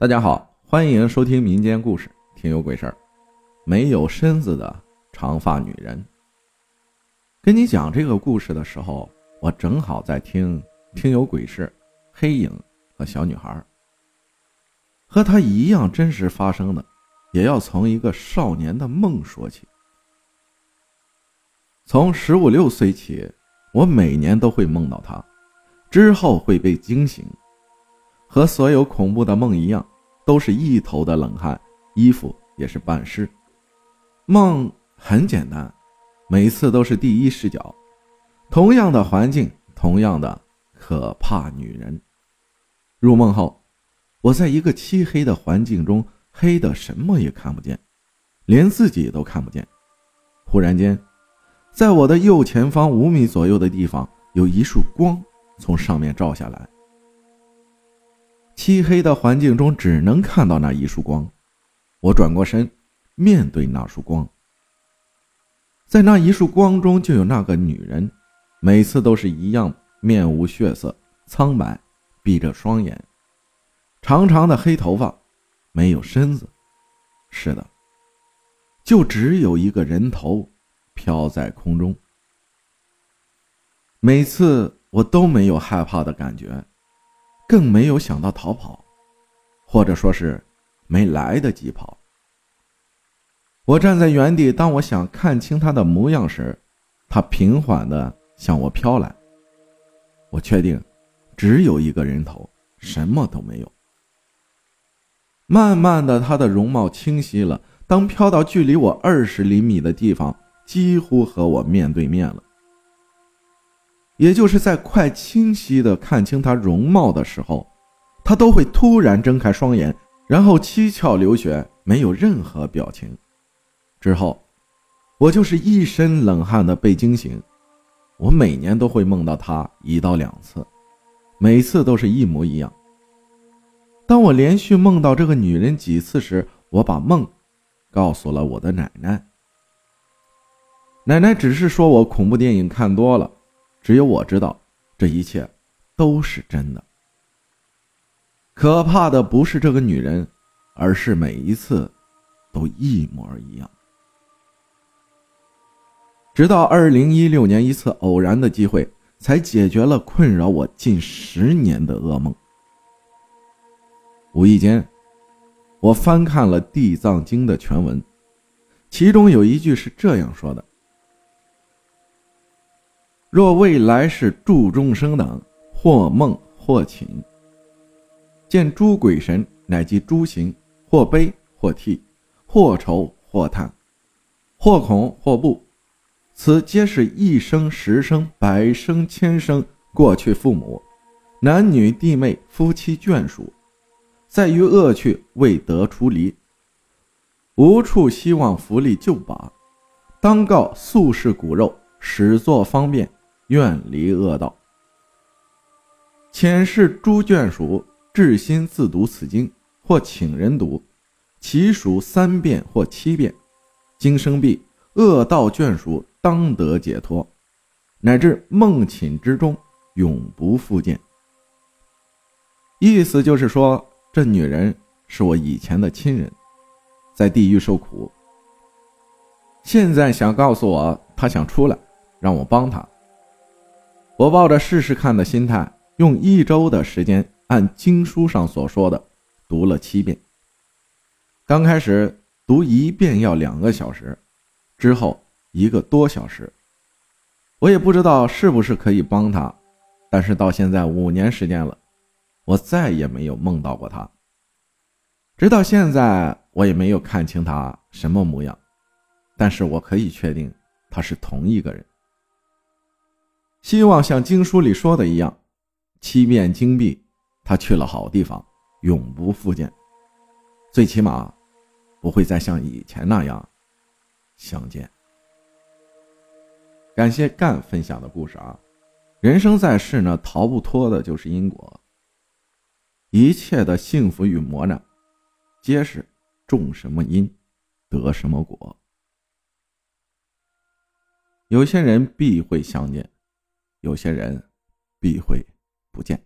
大家好，欢迎收听民间故事《听有鬼事儿》。没有身子的长发女人。跟你讲这个故事的时候，我正好在听《听有鬼事》，黑影和小女孩。和她一样真实发生的，也要从一个少年的梦说起。从十五六岁起，我每年都会梦到她，之后会被惊醒。和所有恐怖的梦一样，都是一头的冷汗，衣服也是半湿。梦很简单，每次都是第一视角，同样的环境，同样的可怕女人。入梦后，我在一个漆黑的环境中，黑的什么也看不见，连自己都看不见。忽然间，在我的右前方五米左右的地方，有一束光从上面照下来。漆黑的环境中，只能看到那一束光。我转过身，面对那束光。在那一束光中，就有那个女人，每次都是一样，面无血色，苍白，闭着双眼，长长的黑头发，没有身子。是的，就只有一个人头飘在空中。每次我都没有害怕的感觉。更没有想到逃跑，或者说是没来得及跑。我站在原地，当我想看清他的模样时，他平缓的向我飘来。我确定，只有一个人头，什么都没有。慢慢的，他的容貌清晰了。当飘到距离我二十厘米的地方，几乎和我面对面了。也就是在快清晰的看清他容貌的时候，他都会突然睁开双眼，然后七窍流血，没有任何表情。之后，我就是一身冷汗的被惊醒。我每年都会梦到他一到两次，每次都是一模一样。当我连续梦到这个女人几次时，我把梦告诉了我的奶奶。奶奶只是说我恐怖电影看多了。只有我知道，这一切都是真的。可怕的不是这个女人，而是每一次都一模一样。直到二零一六年一次偶然的机会，才解决了困扰我近十年的噩梦。无意间，我翻看了《地藏经》的全文，其中有一句是这样说的。若未来世助众生等，或梦或寝，见诸鬼神，乃即诸行，或悲或涕，或愁或叹，或恐或怖，此皆是一生、十生、百生、千生过去父母、男女弟妹、夫妻眷属，在于恶趣未得出离，无处希望福利救拔，当告宿世骨肉，始作方便。远离恶道。前世诸眷属至心自读此经，或请人读，其数三遍或七遍。经生毕，恶道眷属当得解脱，乃至梦寝之中永不复见。意思就是说，这女人是我以前的亲人，在地狱受苦，现在想告诉我，她想出来，让我帮她。我抱着试试看的心态，用一周的时间按经书上所说的读了七遍。刚开始读一遍要两个小时，之后一个多小时。我也不知道是不是可以帮他，但是到现在五年时间了，我再也没有梦到过他。直到现在，我也没有看清他什么模样，但是我可以确定他是同一个人。希望像经书里说的一样，七遍金币，他去了好地方，永不复见。最起码，不会再像以前那样相见。感谢干分享的故事啊！人生在世呢，逃不脱的就是因果。一切的幸福与磨难，皆是种什么因，得什么果。有些人必会相见。有些人必会不见。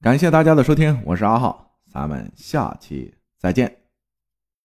感谢大家的收听，我是阿浩。咱们下期再见。